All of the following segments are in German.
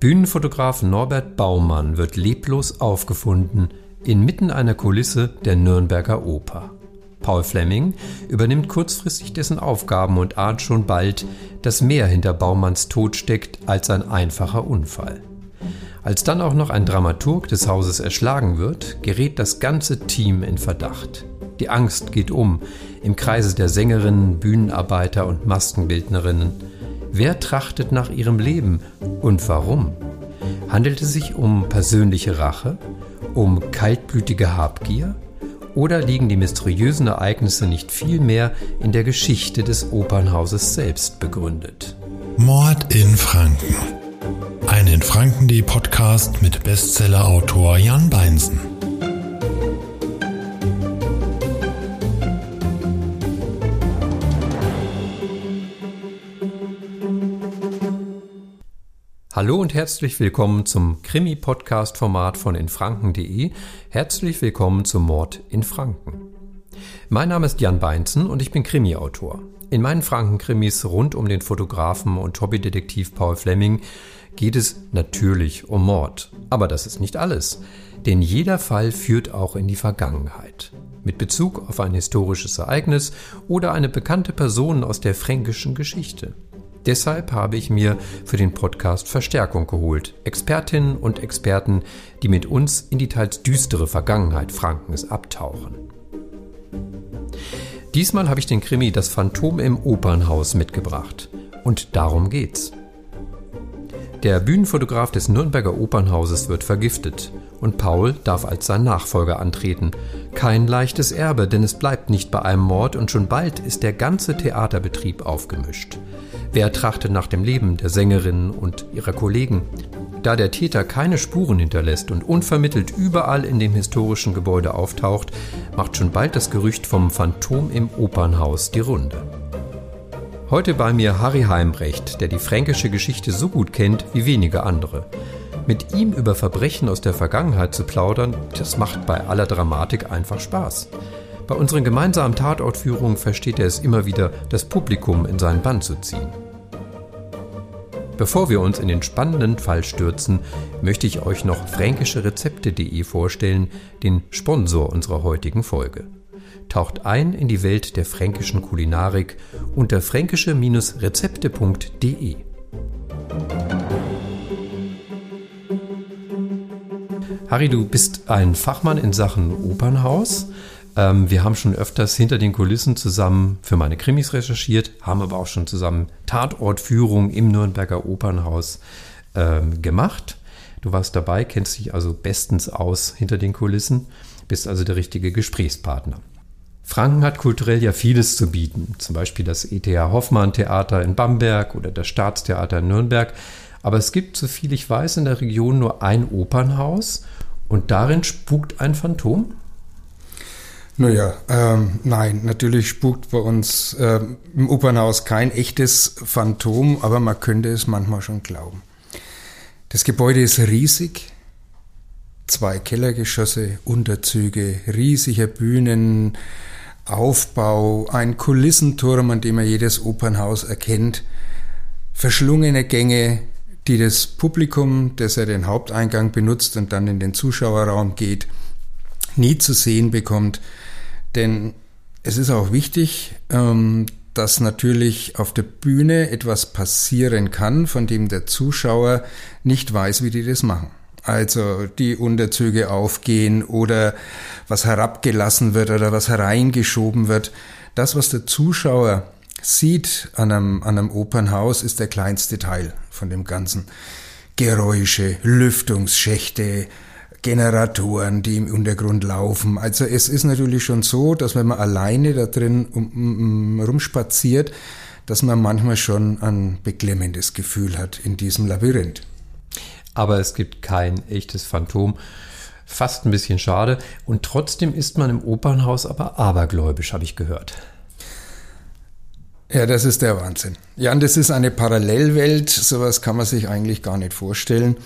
Bühnenfotograf Norbert Baumann wird leblos aufgefunden inmitten einer Kulisse der Nürnberger Oper. Paul Fleming übernimmt kurzfristig dessen Aufgaben und ahnt schon bald, dass mehr hinter Baumanns Tod steckt als ein einfacher Unfall. Als dann auch noch ein Dramaturg des Hauses erschlagen wird, gerät das ganze Team in Verdacht. Die Angst geht um im Kreise der Sängerinnen, Bühnenarbeiter und Maskenbildnerinnen. Wer trachtet nach ihrem Leben und warum? Handelt es sich um persönliche Rache, um kaltblütige Habgier? Oder liegen die mysteriösen Ereignisse nicht vielmehr in der Geschichte des Opernhauses selbst begründet? Mord in Franken. Ein in Franken.de Podcast mit Bestsellerautor Jan Beinsen. Hallo und herzlich willkommen zum Krimi-Podcast-Format von infranken.de. Herzlich willkommen zum Mord in Franken. Mein Name ist Jan Beinzen und ich bin Krimi-Autor. In meinen Franken-Krimis rund um den Fotografen und Hobbydetektiv Paul Fleming geht es natürlich um Mord. Aber das ist nicht alles, denn jeder Fall führt auch in die Vergangenheit. Mit Bezug auf ein historisches Ereignis oder eine bekannte Person aus der fränkischen Geschichte. Deshalb habe ich mir für den Podcast Verstärkung geholt. Expertinnen und Experten, die mit uns in die teils düstere Vergangenheit Frankens abtauchen. Diesmal habe ich den Krimi Das Phantom im Opernhaus mitgebracht. Und darum geht's. Der Bühnenfotograf des Nürnberger Opernhauses wird vergiftet und Paul darf als sein Nachfolger antreten. Kein leichtes Erbe, denn es bleibt nicht bei einem Mord und schon bald ist der ganze Theaterbetrieb aufgemischt. Wer trachtet nach dem Leben der Sängerin und ihrer Kollegen? Da der Täter keine Spuren hinterlässt und unvermittelt überall in dem historischen Gebäude auftaucht, macht schon bald das Gerücht vom Phantom im Opernhaus die Runde. Heute bei mir Harry Heimbrecht, der die fränkische Geschichte so gut kennt wie wenige andere. Mit ihm über Verbrechen aus der Vergangenheit zu plaudern, das macht bei aller Dramatik einfach Spaß. Bei unseren gemeinsamen Tatortführungen versteht er es immer wieder, das Publikum in seinen Bann zu ziehen. Bevor wir uns in den spannenden Fall stürzen, möchte ich euch noch fränkischerezepte.de vorstellen, den Sponsor unserer heutigen Folge. Taucht ein in die Welt der fränkischen Kulinarik unter fränkische-rezepte.de. Harry, du bist ein Fachmann in Sachen Opernhaus. Ähm, wir haben schon öfters hinter den Kulissen zusammen für meine Krimis recherchiert, haben aber auch schon zusammen Tatortführungen im Nürnberger Opernhaus ähm, gemacht. Du warst dabei, kennst dich also bestens aus hinter den Kulissen, bist also der richtige Gesprächspartner. Franken hat kulturell ja vieles zu bieten, zum Beispiel das ETH Hoffmann Theater in Bamberg oder das Staatstheater in Nürnberg. Aber es gibt, soviel ich weiß, in der Region nur ein Opernhaus und darin spukt ein Phantom. Naja, ähm, nein, natürlich spukt bei uns äh, im Opernhaus kein echtes Phantom, aber man könnte es manchmal schon glauben. Das Gebäude ist riesig, zwei Kellergeschosse, Unterzüge, riesiger Bühnenaufbau, ein Kulissenturm, an dem man jedes Opernhaus erkennt, verschlungene Gänge, die das Publikum, das ja den Haupteingang benutzt und dann in den Zuschauerraum geht, nie zu sehen bekommt. Denn es ist auch wichtig, ähm, dass natürlich auf der Bühne etwas passieren kann, von dem der Zuschauer nicht weiß, wie die das machen. Also die Unterzüge aufgehen oder was herabgelassen wird oder was hereingeschoben wird. Das, was der Zuschauer sieht an einem, an einem Opernhaus, ist der kleinste Teil von dem Ganzen. Geräusche, Lüftungsschächte, Generatoren, die im Untergrund laufen. Also es ist natürlich schon so, dass wenn man alleine da drin um, um, rumspaziert, dass man manchmal schon ein beklemmendes Gefühl hat in diesem Labyrinth. Aber es gibt kein echtes Phantom. Fast ein bisschen schade. Und trotzdem ist man im Opernhaus aber abergläubisch, habe ich gehört. Ja, das ist der Wahnsinn. Ja, und das ist eine Parallelwelt. Sowas kann man sich eigentlich gar nicht vorstellen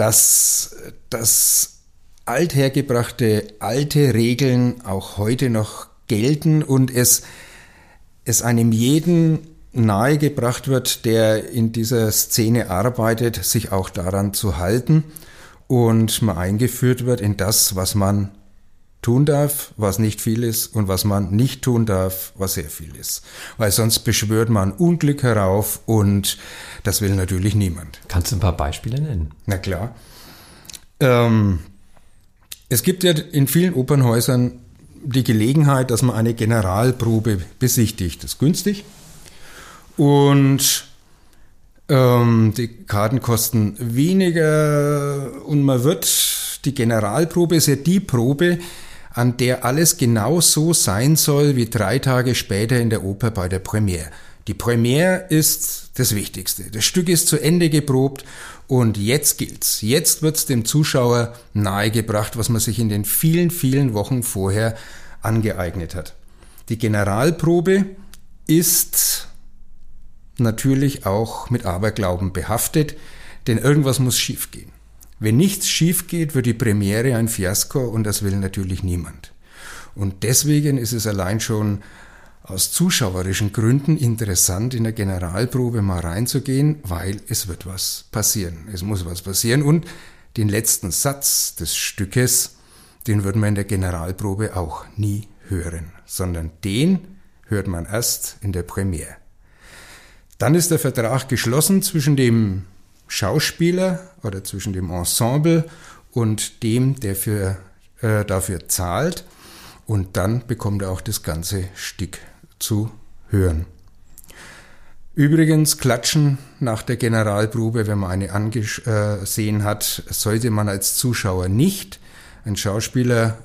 dass, dass althergebrachte alte Regeln auch heute noch gelten und es, es einem jeden nahegebracht wird, der in dieser Szene arbeitet, sich auch daran zu halten und man eingeführt wird in das, was man tun darf, was nicht viel ist und was man nicht tun darf, was sehr viel ist. Weil sonst beschwört man Unglück herauf und das will natürlich niemand. Kannst du ein paar Beispiele nennen? Na klar. Ähm, es gibt ja in vielen Opernhäusern die Gelegenheit, dass man eine Generalprobe besichtigt. Das ist günstig. Und ähm, die Karten kosten weniger und man wird, die Generalprobe ist ja die Probe, an der alles genau so sein soll wie drei Tage später in der Oper bei der Premiere. Die Premiere ist das Wichtigste. Das Stück ist zu Ende geprobt und jetzt gilt's. Jetzt wird's dem Zuschauer nahegebracht, was man sich in den vielen, vielen Wochen vorher angeeignet hat. Die Generalprobe ist natürlich auch mit Aberglauben behaftet, denn irgendwas muss schiefgehen. Wenn nichts schief geht, wird die Premiere ein Fiasko und das will natürlich niemand. Und deswegen ist es allein schon aus zuschauerischen Gründen interessant, in der Generalprobe mal reinzugehen, weil es wird was passieren. Es muss was passieren und den letzten Satz des Stückes, den wird man in der Generalprobe auch nie hören, sondern den hört man erst in der Premiere. Dann ist der Vertrag geschlossen zwischen dem Schauspieler oder zwischen dem Ensemble und dem, der für, äh, dafür zahlt. Und dann bekommt er auch das ganze Stück zu hören. Übrigens, Klatschen nach der Generalprobe, wenn man eine angesehen hat, sollte man als Zuschauer nicht. Ein Schauspieler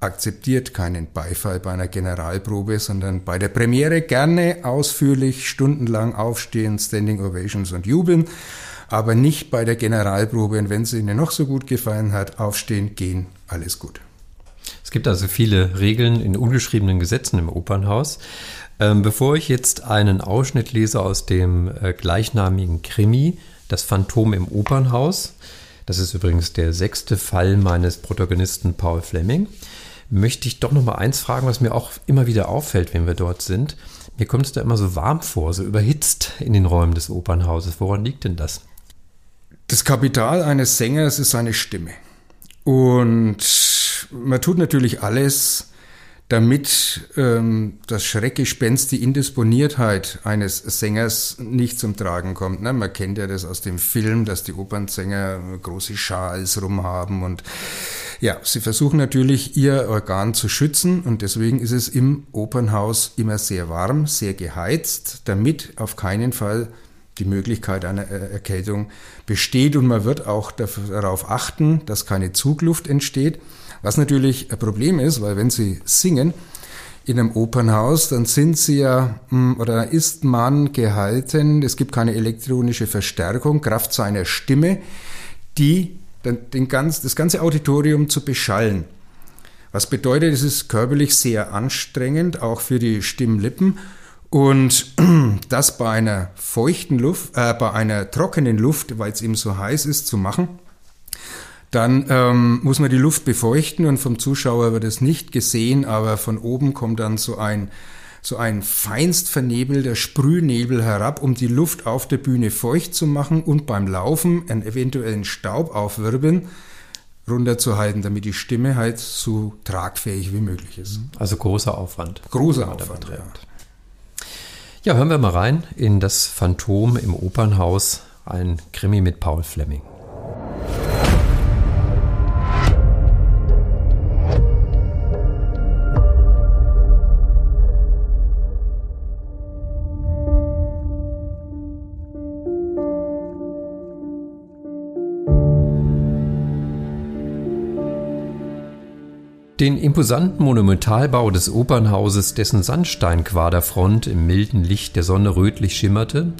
akzeptiert keinen Beifall bei einer Generalprobe, sondern bei der Premiere gerne ausführlich stundenlang aufstehen, Standing Ovations und jubeln aber nicht bei der Generalprobe. Und wenn es Ihnen noch so gut gefallen hat, aufstehen, gehen, alles gut. Es gibt also viele Regeln in ungeschriebenen Gesetzen im Opernhaus. Ähm, bevor ich jetzt einen Ausschnitt lese aus dem äh, gleichnamigen Krimi, Das Phantom im Opernhaus, das ist übrigens der sechste Fall meines Protagonisten Paul Fleming, möchte ich doch noch mal eins fragen, was mir auch immer wieder auffällt, wenn wir dort sind. Mir kommt es da immer so warm vor, so überhitzt in den Räumen des Opernhauses. Woran liegt denn das? Das Kapital eines Sängers ist seine Stimme. Und man tut natürlich alles, damit ähm, das Schreckgespenst, die Indisponiertheit eines Sängers nicht zum Tragen kommt. Ne? Man kennt ja das aus dem Film, dass die Opernsänger große Schals rumhaben und ja, sie versuchen natürlich ihr Organ zu schützen und deswegen ist es im Opernhaus immer sehr warm, sehr geheizt, damit auf keinen Fall die Möglichkeit einer Erkältung besteht und man wird auch darauf achten, dass keine Zugluft entsteht, was natürlich ein Problem ist, weil wenn Sie singen in einem Opernhaus, dann sind Sie ja hm, oder ist man gehalten, es gibt keine elektronische Verstärkung, Kraft seiner Stimme, die den ganz, das ganze Auditorium zu beschallen. Was bedeutet, es ist körperlich sehr anstrengend, auch für die Stimmlippen und das bei einer feuchten Luft, äh, bei einer trockenen Luft, weil es eben so heiß ist, zu machen, dann ähm, muss man die Luft befeuchten und vom Zuschauer wird es nicht gesehen, aber von oben kommt dann so ein, so ein feinst vernebelter Sprühnebel herab, um die Luft auf der Bühne feucht zu machen und beim Laufen einen eventuellen Staub aufwirbeln runterzuhalten, damit die Stimme halt so tragfähig wie möglich ist. Also großer Aufwand. Großer Aufwand, ja. Ja, hören wir mal rein in das Phantom im Opernhaus, ein Krimi mit Paul Fleming. Den imposanten Monumentalbau des Opernhauses, dessen Sandsteinquaderfront im milden Licht der Sonne rötlich schimmerte,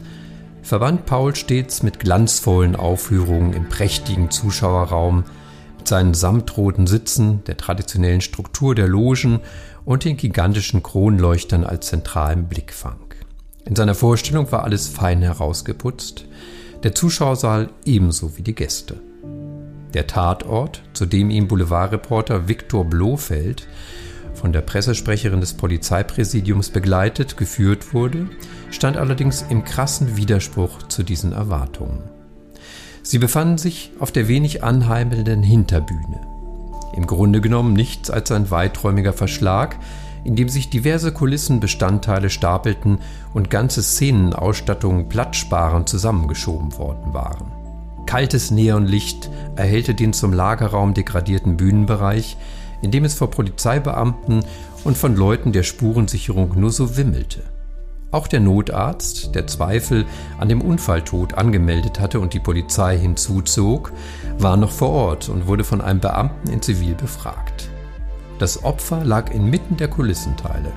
verband Paul stets mit glanzvollen Aufführungen im prächtigen Zuschauerraum, mit seinen samtroten Sitzen, der traditionellen Struktur der Logen und den gigantischen Kronleuchtern als zentralem Blickfang. In seiner Vorstellung war alles fein herausgeputzt, der Zuschauersaal ebenso wie die Gäste. Der Tatort, zu dem ihm Boulevardreporter Viktor Blofeld von der Pressesprecherin des Polizeipräsidiums begleitet, geführt wurde, stand allerdings im krassen Widerspruch zu diesen Erwartungen. Sie befanden sich auf der wenig anheimelnden Hinterbühne. Im Grunde genommen nichts als ein weiträumiger Verschlag, in dem sich diverse Kulissenbestandteile stapelten und ganze Szenenausstattungen platzsparend zusammengeschoben worden waren. Kaltes Neonlicht erhellte den zum Lagerraum degradierten Bühnenbereich, in dem es vor Polizeibeamten und von Leuten der Spurensicherung nur so wimmelte. Auch der Notarzt, der Zweifel an dem Unfalltod angemeldet hatte und die Polizei hinzuzog, war noch vor Ort und wurde von einem Beamten in Zivil befragt. Das Opfer lag inmitten der Kulissenteile.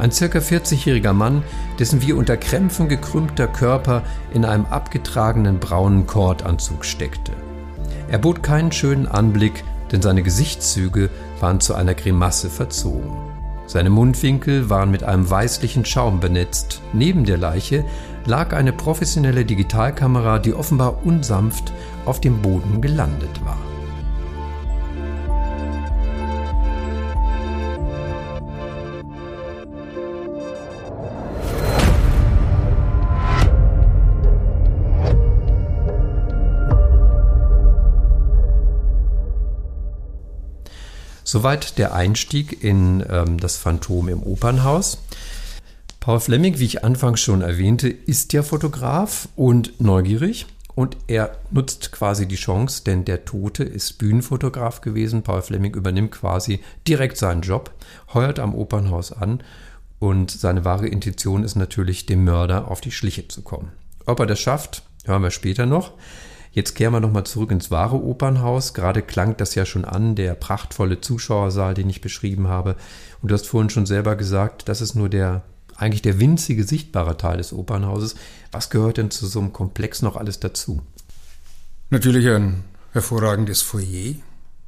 Ein circa 40-jähriger Mann, dessen wie unter Krämpfen gekrümmter Körper in einem abgetragenen braunen Kordanzug steckte. Er bot keinen schönen Anblick, denn seine Gesichtszüge waren zu einer Grimasse verzogen. Seine Mundwinkel waren mit einem weißlichen Schaum benetzt. Neben der Leiche lag eine professionelle Digitalkamera, die offenbar unsanft auf dem Boden gelandet war. Soweit der Einstieg in ähm, das Phantom im Opernhaus. Paul Fleming, wie ich anfangs schon erwähnte, ist ja Fotograf und neugierig und er nutzt quasi die Chance, denn der Tote ist Bühnenfotograf gewesen. Paul Fleming übernimmt quasi direkt seinen Job, heuert am Opernhaus an und seine wahre Intention ist natürlich, dem Mörder auf die Schliche zu kommen. Ob er das schafft, hören wir später noch. Jetzt kehren wir nochmal zurück ins wahre Opernhaus. Gerade klang das ja schon an, der prachtvolle Zuschauersaal, den ich beschrieben habe. Und du hast vorhin schon selber gesagt, das ist nur der, eigentlich der winzige sichtbare Teil des Opernhauses. Was gehört denn zu so einem Komplex noch alles dazu? Natürlich ein hervorragendes Foyer,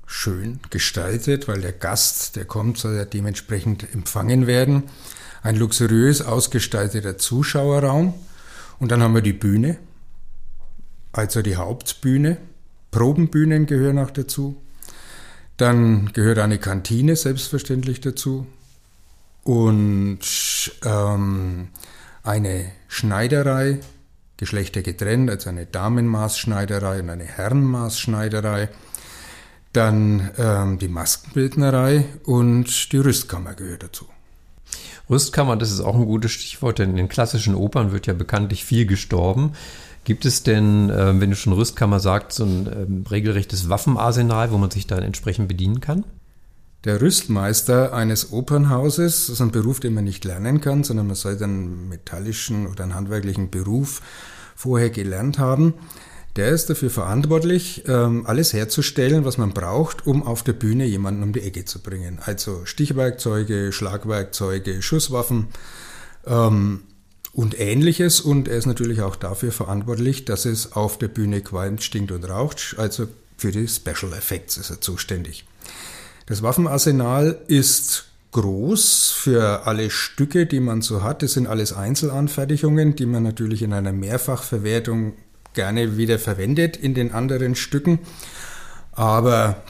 schön gestaltet, weil der Gast, der kommt, soll ja dementsprechend empfangen werden. Ein luxuriös ausgestalteter Zuschauerraum. Und dann haben wir die Bühne, also die Hauptbühne. Probenbühnen gehören auch dazu. Dann gehört eine Kantine selbstverständlich dazu. Und ähm, eine Schneiderei, Geschlechter getrennt, also eine Damenmaßschneiderei und eine Herrenmaßschneiderei. Dann ähm, die Maskenbildnerei und die Rüstkammer gehört dazu. Rüstkammer, das ist auch ein gutes Stichwort, denn in den klassischen Opern wird ja bekanntlich viel gestorben. Gibt es denn, äh, wenn du schon Rüstkammer sagst, so ein ähm, regelrechtes Waffenarsenal, wo man sich dann entsprechend bedienen kann? Der Rüstmeister eines Opernhauses ist ein Beruf, den man nicht lernen kann, sondern man sollte einen metallischen oder einen handwerklichen Beruf vorher gelernt haben. Der ist dafür verantwortlich, ähm, alles herzustellen, was man braucht, um auf der Bühne jemanden um die Ecke zu bringen. Also Stichwerkzeuge, Schlagwerkzeuge, Schusswaffen, ähm, und ähnliches. Und er ist natürlich auch dafür verantwortlich, dass es auf der Bühne qualmt, stinkt und raucht. Also für die Special Effects ist er zuständig. Das Waffenarsenal ist groß für alle Stücke, die man so hat. Das sind alles Einzelanfertigungen, die man natürlich in einer Mehrfachverwertung gerne wieder verwendet in den anderen Stücken. Aber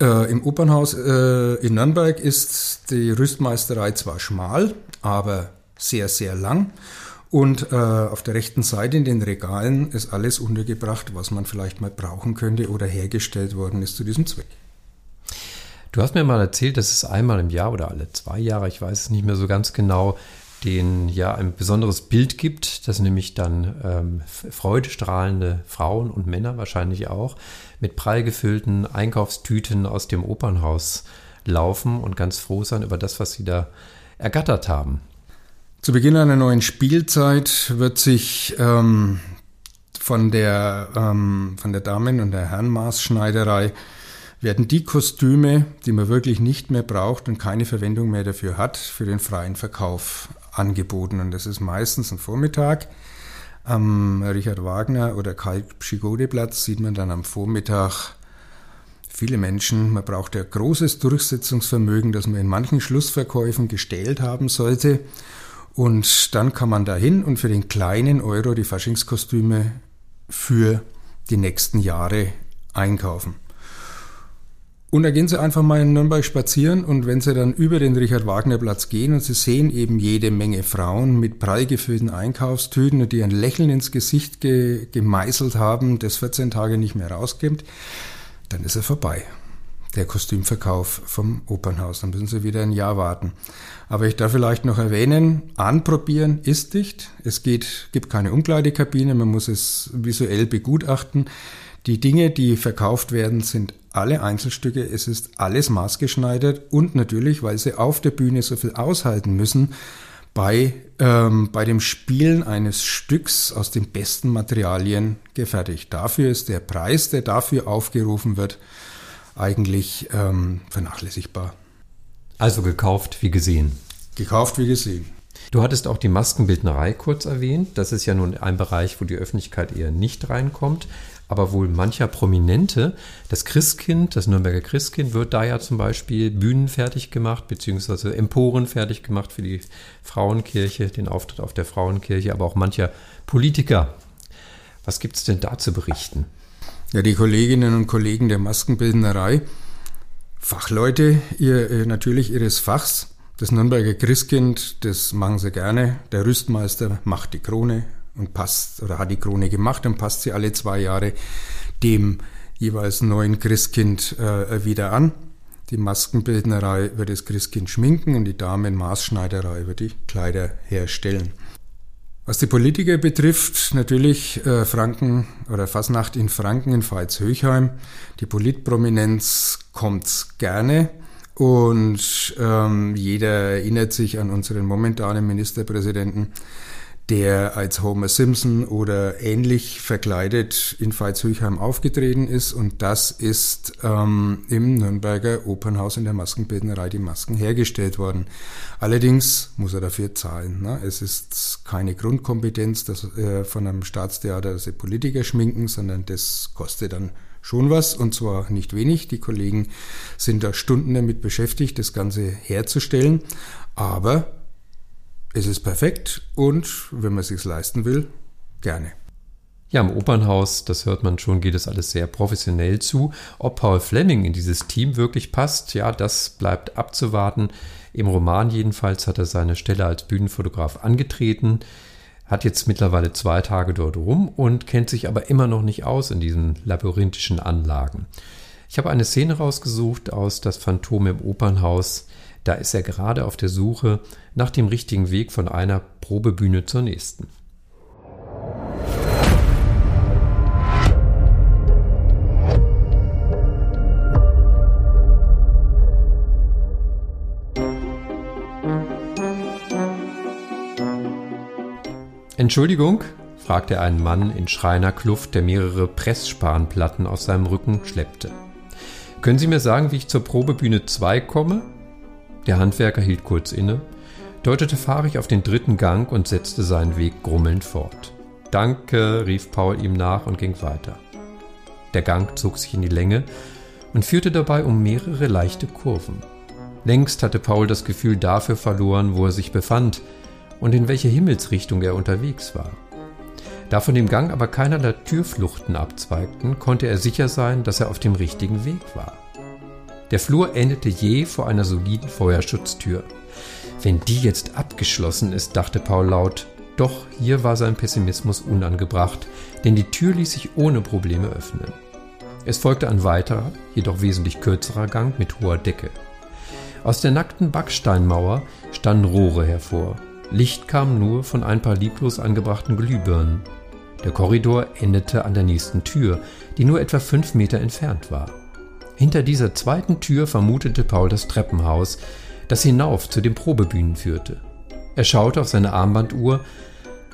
äh, im Opernhaus äh, in Nürnberg ist die Rüstmeisterei zwar schmal, aber sehr, sehr lang. Und äh, auf der rechten Seite in den Regalen ist alles untergebracht, was man vielleicht mal brauchen könnte oder hergestellt worden ist zu diesem Zweck. Du hast mir mal erzählt, dass es einmal im Jahr oder alle zwei Jahre, ich weiß es nicht mehr so ganz genau, den ja ein besonderes Bild gibt, das nämlich dann ähm, freudestrahlende Frauen und Männer wahrscheinlich auch mit prall gefüllten Einkaufstüten aus dem Opernhaus laufen und ganz froh sein über das, was sie da ergattert haben. Zu Beginn einer neuen Spielzeit wird sich ähm, von der, ähm, von der Damen- und der Herrenmaßschneiderei werden die Kostüme, die man wirklich nicht mehr braucht und keine Verwendung mehr dafür hat, für den freien Verkauf angeboten. Und das ist meistens ein Vormittag. Am Richard Wagner oder Karl Pschigode Platz sieht man dann am Vormittag viele Menschen. Man braucht ja großes Durchsetzungsvermögen, das man in manchen Schlussverkäufen gestellt haben sollte. Und dann kann man dahin und für den kleinen Euro die Faschingskostüme für die nächsten Jahre einkaufen. Und da gehen Sie einfach mal in Nürnberg spazieren und wenn Sie dann über den Richard-Wagner-Platz gehen und Sie sehen eben jede Menge Frauen mit prall gefüllten Einkaufstüten und die ein Lächeln ins Gesicht ge gemeißelt haben, das 14 Tage nicht mehr rauskommt, dann ist er vorbei. Der Kostümverkauf vom Opernhaus. Dann müssen Sie wieder ein Jahr warten. Aber ich darf vielleicht noch erwähnen, anprobieren ist nicht. Es geht, gibt keine Umkleidekabine, man muss es visuell begutachten. Die Dinge, die verkauft werden, sind alle Einzelstücke, es ist alles maßgeschneidert und natürlich, weil sie auf der Bühne so viel aushalten müssen, bei, ähm, bei dem Spielen eines Stücks aus den besten Materialien gefertigt. Dafür ist der Preis, der dafür aufgerufen wird, eigentlich ähm, vernachlässigbar. Also gekauft wie gesehen. Gekauft wie gesehen. Du hattest auch die Maskenbildnerei kurz erwähnt. Das ist ja nun ein Bereich, wo die Öffentlichkeit eher nicht reinkommt aber wohl mancher Prominente. Das Christkind, das Nürnberger Christkind, wird da ja zum Beispiel Bühnen fertig gemacht, beziehungsweise Emporen fertig gemacht für die Frauenkirche, den Auftritt auf der Frauenkirche, aber auch mancher Politiker. Was gibt es denn da zu berichten? Ja, die Kolleginnen und Kollegen der Maskenbildnerei, Fachleute, ihr, natürlich ihres Fachs, das Nürnberger Christkind, das machen sie gerne. Der Rüstmeister macht die Krone, und passt oder hat die Krone gemacht und passt sie alle zwei Jahre dem jeweils neuen Christkind äh, wieder an. Die Maskenbildnerei wird das Christkind schminken und die Damenmaßschneiderei wird die Kleider herstellen. Was die Politiker betrifft, natürlich äh, Franken oder Fasnacht in Franken in Veitshöchheim. Die Politprominenz kommt gerne und ähm, jeder erinnert sich an unseren momentanen Ministerpräsidenten der als Homer Simpson oder ähnlich verkleidet in Veitshöchheim aufgetreten ist. Und das ist ähm, im Nürnberger Opernhaus in der Maskenbildnerei die Masken hergestellt worden. Allerdings muss er dafür zahlen. Ne? Es ist keine Grundkompetenz dass, äh, von einem Staatstheater, dass sie Politiker schminken, sondern das kostet dann schon was und zwar nicht wenig. Die Kollegen sind da Stunden damit beschäftigt, das Ganze herzustellen. Aber es ist perfekt und wenn man es sich leisten will, gerne. Ja, im Opernhaus, das hört man schon, geht es alles sehr professionell zu. Ob Paul Fleming in dieses Team wirklich passt, ja, das bleibt abzuwarten. Im Roman jedenfalls hat er seine Stelle als Bühnenfotograf angetreten, hat jetzt mittlerweile zwei Tage dort rum und kennt sich aber immer noch nicht aus in diesen labyrinthischen Anlagen. Ich habe eine Szene rausgesucht aus Das Phantom im Opernhaus. Da ist er gerade auf der Suche nach dem richtigen Weg von einer Probebühne zur nächsten. Entschuldigung, fragte ein Mann in Schreinerkluft, der mehrere Pressspanplatten auf seinem Rücken schleppte. Können Sie mir sagen, wie ich zur Probebühne 2 komme? Der Handwerker hielt kurz inne, deutete fahrig auf den dritten Gang und setzte seinen Weg grummelnd fort. Danke, rief Paul ihm nach und ging weiter. Der Gang zog sich in die Länge und führte dabei um mehrere leichte Kurven. Längst hatte Paul das Gefühl dafür verloren, wo er sich befand und in welche Himmelsrichtung er unterwegs war. Da von dem Gang aber keinerlei Türfluchten abzweigten, konnte er sicher sein, dass er auf dem richtigen Weg war. Der Flur endete je vor einer soliden Feuerschutztür. Wenn die jetzt abgeschlossen ist, dachte Paul laut. Doch hier war sein Pessimismus unangebracht, denn die Tür ließ sich ohne Probleme öffnen. Es folgte ein weiterer, jedoch wesentlich kürzerer Gang mit hoher Decke. Aus der nackten Backsteinmauer standen Rohre hervor. Licht kam nur von ein paar lieblos angebrachten Glühbirnen. Der Korridor endete an der nächsten Tür, die nur etwa fünf Meter entfernt war. Hinter dieser zweiten Tür vermutete Paul das Treppenhaus, das hinauf zu den Probebühnen führte. Er schaute auf seine Armbanduhr.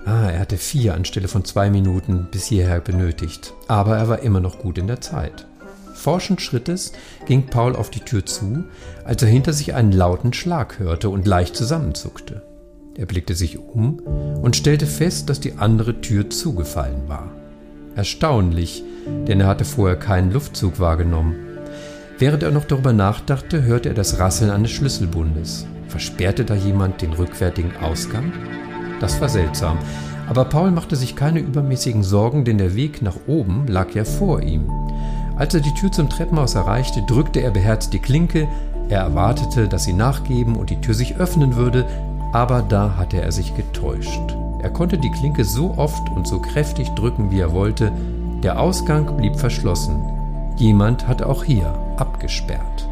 Ah, er hatte vier anstelle von zwei Minuten bis hierher benötigt, aber er war immer noch gut in der Zeit. Forschend Schrittes ging Paul auf die Tür zu, als er hinter sich einen lauten Schlag hörte und leicht zusammenzuckte. Er blickte sich um und stellte fest, dass die andere Tür zugefallen war. Erstaunlich, denn er hatte vorher keinen Luftzug wahrgenommen. Während er noch darüber nachdachte, hörte er das Rasseln eines Schlüsselbundes. Versperrte da jemand den rückwärtigen Ausgang? Das war seltsam, aber Paul machte sich keine übermäßigen Sorgen, denn der Weg nach oben lag ja vor ihm. Als er die Tür zum Treppenhaus erreichte, drückte er beherzt die Klinke. Er erwartete, dass sie nachgeben und die Tür sich öffnen würde, aber da hatte er sich getäuscht. Er konnte die Klinke so oft und so kräftig drücken, wie er wollte. Der Ausgang blieb verschlossen. Jemand hatte auch hier abgesperrt.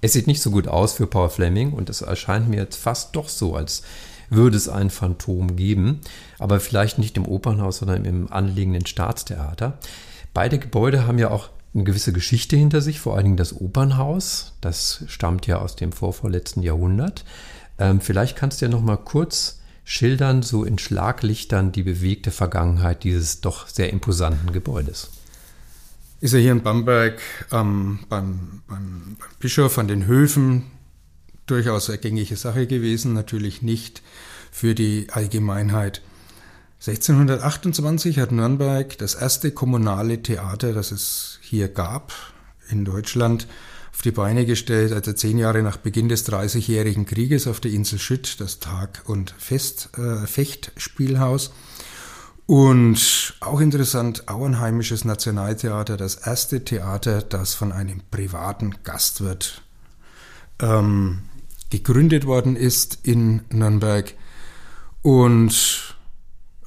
Es sieht nicht so gut aus für Paul Fleming und es erscheint mir jetzt fast doch so, als würde es ein Phantom geben, aber vielleicht nicht im Opernhaus, sondern im anliegenden Staatstheater. Beide Gebäude haben ja auch eine gewisse Geschichte hinter sich, vor allen Dingen das Opernhaus. Das stammt ja aus dem vorvorletzten Jahrhundert. Ähm, vielleicht kannst du ja noch mal kurz schildern, so in Schlaglichtern, die bewegte Vergangenheit dieses doch sehr imposanten Gebäudes. Ist er hier in Bamberg ähm, beim, beim, beim Bischof an den Höfen durchaus eine gängige Sache gewesen, natürlich nicht für die Allgemeinheit. 1628 hat Nürnberg das erste kommunale Theater, das es hier gab in Deutschland, auf die Beine gestellt, also zehn Jahre nach Beginn des Dreißigjährigen Krieges auf der Insel Schütt, das Tag- und Fest, äh, Fechtspielhaus. Und auch interessant, Auenheimisches Nationaltheater, das erste Theater, das von einem privaten Gastwirt ähm, gegründet worden ist in Nürnberg. Und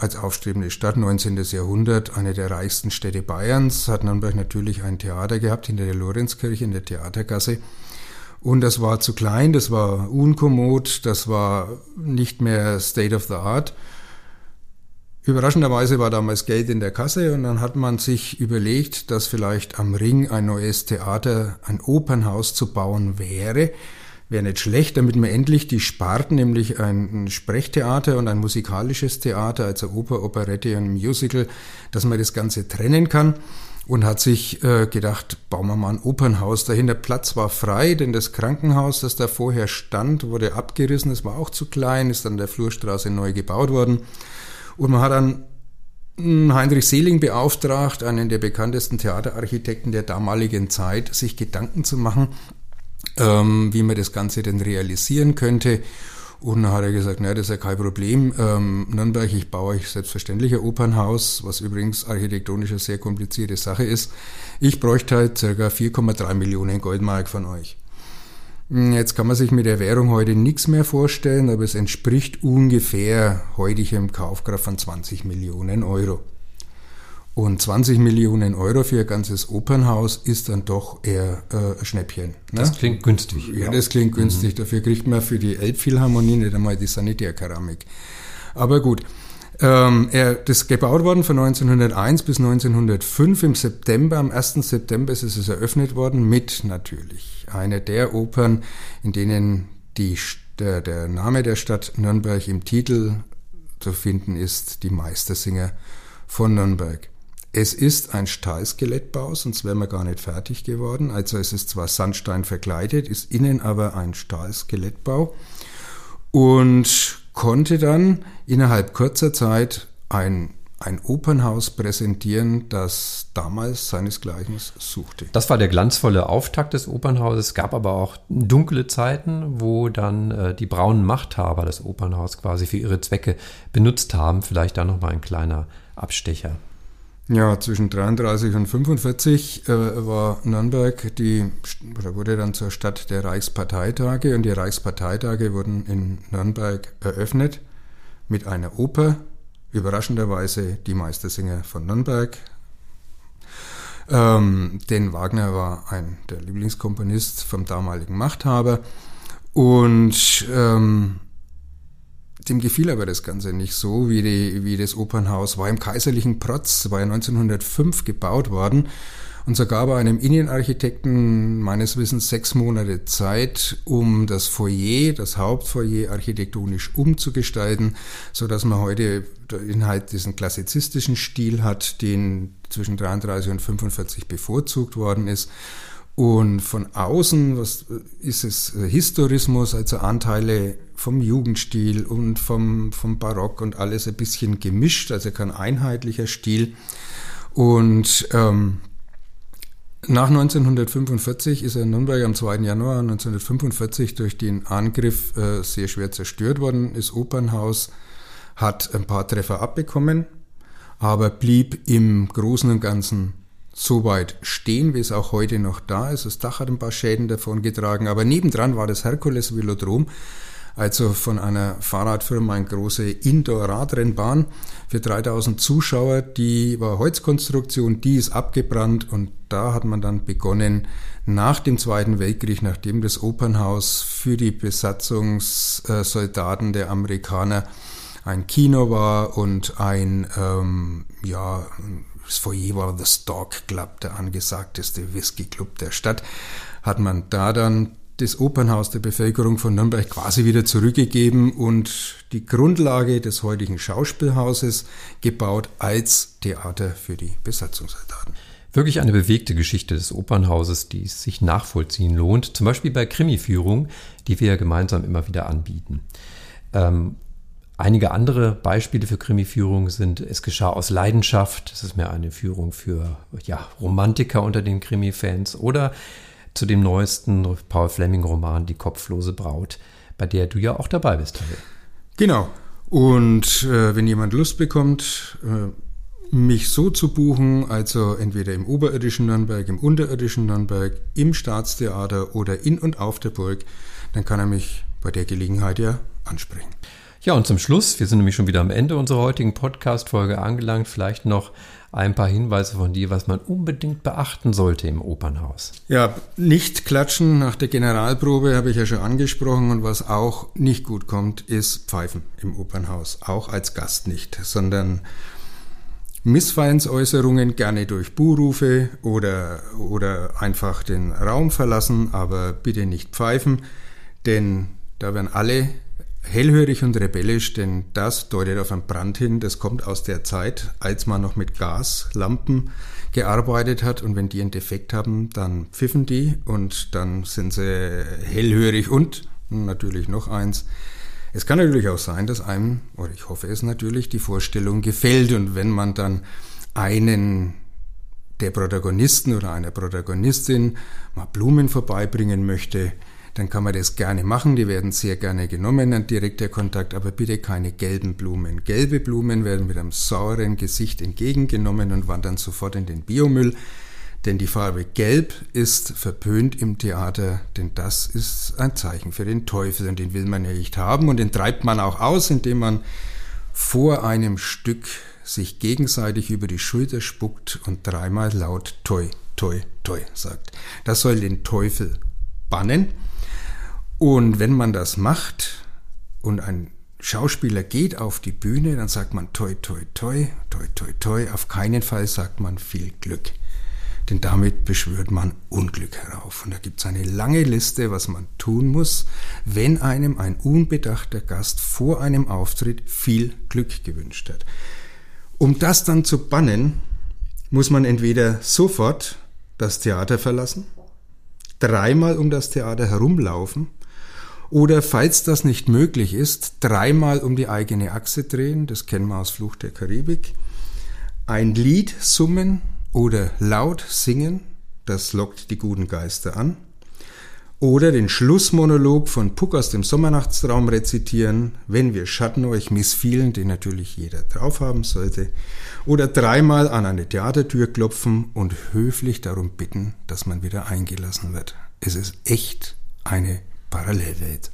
als aufstrebende Stadt 19. Jahrhundert, eine der reichsten Städte Bayerns, hat Nürnberg natürlich ein Theater gehabt hinter der Lorenzkirche in der Theatergasse. Und das war zu klein, das war unkommod, das war nicht mehr State of the Art. Überraschenderweise war damals Geld in der Kasse und dann hat man sich überlegt, dass vielleicht am Ring ein neues Theater, ein Opernhaus zu bauen wäre wäre nicht schlecht, damit man endlich die Sparten, nämlich ein Sprechtheater und ein musikalisches Theater, also Oper, Operette und Musical, dass man das Ganze trennen kann und hat sich äh, gedacht, bauen wir mal ein Opernhaus dahin. Der Platz war frei, denn das Krankenhaus, das da vorher stand, wurde abgerissen. Es war auch zu klein, ist dann der Flurstraße neu gebaut worden. Und man hat dann hm, Heinrich Seeling beauftragt, einen der bekanntesten Theaterarchitekten der damaligen Zeit, sich Gedanken zu machen, ähm, wie man das Ganze denn realisieren könnte. Und dann hat er gesagt, naja, das ist ja kein Problem. Ähm, Nürnberg, ich baue euch selbstverständlich ein Opernhaus, was übrigens architektonisch eine sehr komplizierte Sache ist. Ich bräuchte halt circa 4,3 Millionen Goldmark von euch. Hm, jetzt kann man sich mit der Währung heute nichts mehr vorstellen, aber es entspricht ungefähr heutigem Kaufkraft von 20 Millionen Euro. Und 20 Millionen Euro für ein ganzes Opernhaus ist dann doch eher äh, ein Schnäppchen. Ne? Das klingt günstig. Ja, ja. das klingt günstig. Mhm. Dafür kriegt man für die Elbphilharmonie nicht einmal die Sanitärkeramik. Aber gut. Ähm, er, das ist gebaut worden von 1901 bis 1905. Im September, am 1. September ist es eröffnet worden mit natürlich einer der Opern, in denen die, der, der Name der Stadt Nürnberg im Titel zu finden ist, die Meistersinger von Nürnberg. Es ist ein Stahlskelettbau, sonst wären wir gar nicht fertig geworden. Also es ist zwar Sandstein verkleidet, ist innen aber ein Stahlskelettbau und konnte dann innerhalb kurzer Zeit ein ein Opernhaus präsentieren, das damals seinesgleichen suchte. Das war der glanzvolle Auftakt des Opernhauses. Es gab aber auch dunkle Zeiten, wo dann äh, die braunen Machthaber das Opernhaus quasi für ihre Zwecke benutzt haben. Vielleicht da nochmal ein kleiner Abstecher. Ja, zwischen 33 und 45 äh, war Nürnberg die, oder wurde dann zur Stadt der Reichsparteitage und die Reichsparteitage wurden in Nürnberg eröffnet mit einer Oper, überraschenderweise die Meistersinger von Nürnberg. Ähm, denn Wagner war ein der Lieblingskomponist vom damaligen Machthaber und ähm, dem gefiel aber das Ganze nicht so, wie, die, wie das Opernhaus war im kaiserlichen Protz, war ja 1905 gebaut worden und so gab er einem Innenarchitekten meines Wissens sechs Monate Zeit, um das Foyer, das Hauptfoyer architektonisch umzugestalten, so dass man heute Inhalt diesen klassizistischen Stil hat, den zwischen 33 und 45 bevorzugt worden ist. Und von außen was ist es Historismus, also Anteile vom Jugendstil und vom, vom Barock und alles ein bisschen gemischt, also kein einheitlicher Stil. Und ähm, Nach 1945 ist er in Nürnberg am 2. Januar 1945 durch den Angriff äh, sehr schwer zerstört worden. Das Opernhaus hat ein paar Treffer abbekommen, aber blieb im Großen und Ganzen so weit stehen, wie es auch heute noch da ist. Das Dach hat ein paar Schäden davon getragen, aber nebendran war das Herkules Velodrom, also von einer Fahrradfirma eine große Indoor-Radrennbahn für 3000 Zuschauer. Die war Holzkonstruktion, die ist abgebrannt und da hat man dann begonnen, nach dem Zweiten Weltkrieg, nachdem das Opernhaus für die Besatzungssoldaten der Amerikaner ein Kino war und ein, ähm, ja, das Foyer war The Stork Club, der angesagteste Whisky Club der Stadt, hat man da dann das Opernhaus der Bevölkerung von Nürnberg quasi wieder zurückgegeben und die Grundlage des heutigen Schauspielhauses gebaut als Theater für die Besatzungssoldaten. Wirklich eine bewegte Geschichte des Opernhauses, die es sich nachvollziehen lohnt, zum Beispiel bei Krimiführungen, die wir gemeinsam immer wieder anbieten. Ähm, einige andere Beispiele für Krimiführungen sind Es geschah aus Leidenschaft, das ist mehr eine Führung für ja, Romantiker unter den Krimi-Fans oder zu dem neuesten Paul Fleming-Roman Die kopflose Braut, bei der du ja auch dabei bist. Genau. Und äh, wenn jemand Lust bekommt, äh, mich so zu buchen, also entweder im oberirdischen Nürnberg, im unterirdischen Nürnberg, im Staatstheater oder in und auf der Burg, dann kann er mich bei der Gelegenheit ja ansprechen. Ja, und zum Schluss, wir sind nämlich schon wieder am Ende unserer heutigen Podcast-Folge angelangt, vielleicht noch ein paar Hinweise von dir, was man unbedingt beachten sollte im Opernhaus. Ja, nicht klatschen nach der Generalprobe habe ich ja schon angesprochen. Und was auch nicht gut kommt, ist Pfeifen im Opernhaus, auch als Gast nicht, sondern Missfallensäußerungen gerne durch Buhrufe oder, oder einfach den Raum verlassen, aber bitte nicht pfeifen, denn da werden alle hellhörig und rebellisch, denn das deutet auf einen Brand hin. Das kommt aus der Zeit, als man noch mit Gaslampen gearbeitet hat und wenn die einen Defekt haben, dann pfiffen die und dann sind sie hellhörig und natürlich noch eins. Es kann natürlich auch sein, dass einem, oder ich hoffe es natürlich, die Vorstellung gefällt und wenn man dann einen der Protagonisten oder einer Protagonistin mal Blumen vorbeibringen möchte, dann kann man das gerne machen. Die werden sehr gerne genommen, ein direkter Kontakt, aber bitte keine gelben Blumen. Gelbe Blumen werden mit einem sauren Gesicht entgegengenommen und wandern sofort in den Biomüll. Denn die Farbe Gelb ist verpönt im Theater, denn das ist ein Zeichen für den Teufel und den will man ja nicht haben und den treibt man auch aus, indem man vor einem Stück sich gegenseitig über die Schulter spuckt und dreimal laut Toi, Toi, Toi sagt. Das soll den Teufel bannen. Und wenn man das macht und ein Schauspieler geht auf die Bühne, dann sagt man toi, toi, toi, toi, toi, toi. Auf keinen Fall sagt man viel Glück. Denn damit beschwört man Unglück herauf. Und da gibt es eine lange Liste, was man tun muss, wenn einem ein unbedachter Gast vor einem Auftritt viel Glück gewünscht hat. Um das dann zu bannen, muss man entweder sofort das Theater verlassen, dreimal um das Theater herumlaufen oder falls das nicht möglich ist, dreimal um die eigene Achse drehen, das kennen wir aus Fluch der Karibik, ein Lied summen oder laut singen, das lockt die guten Geister an, oder den Schlussmonolog von Puck aus dem Sommernachtsraum rezitieren, wenn wir Schatten euch missfielen, den natürlich jeder drauf haben sollte, oder dreimal an eine Theatertür klopfen und höflich darum bitten, dass man wieder eingelassen wird. Es ist echt eine Parallelwelt.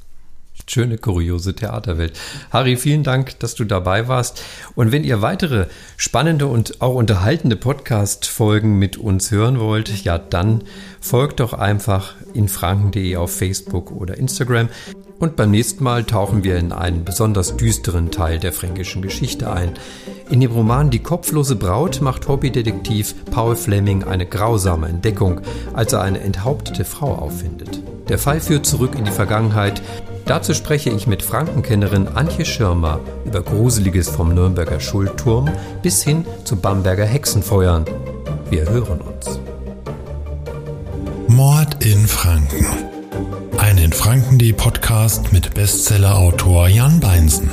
Schöne, kuriose Theaterwelt. Harry, vielen Dank, dass du dabei warst. Und wenn ihr weitere spannende und auch unterhaltende Podcast-Folgen mit uns hören wollt, ja, dann folgt doch einfach in franken.de auf Facebook oder Instagram. Und beim nächsten Mal tauchen wir in einen besonders düsteren Teil der fränkischen Geschichte ein. In dem Roman Die kopflose Braut macht Hobbydetektiv Paul Fleming eine grausame Entdeckung, als er eine enthauptete Frau auffindet. Der Fall führt zurück in die Vergangenheit. Dazu spreche ich mit Frankenkennerin Antje Schirmer über Gruseliges vom Nürnberger Schulturm bis hin zu Bamberger Hexenfeuern. Wir hören uns. Mord in Franken. Ein in Franken.de Podcast mit Bestsellerautor Jan Beinsen.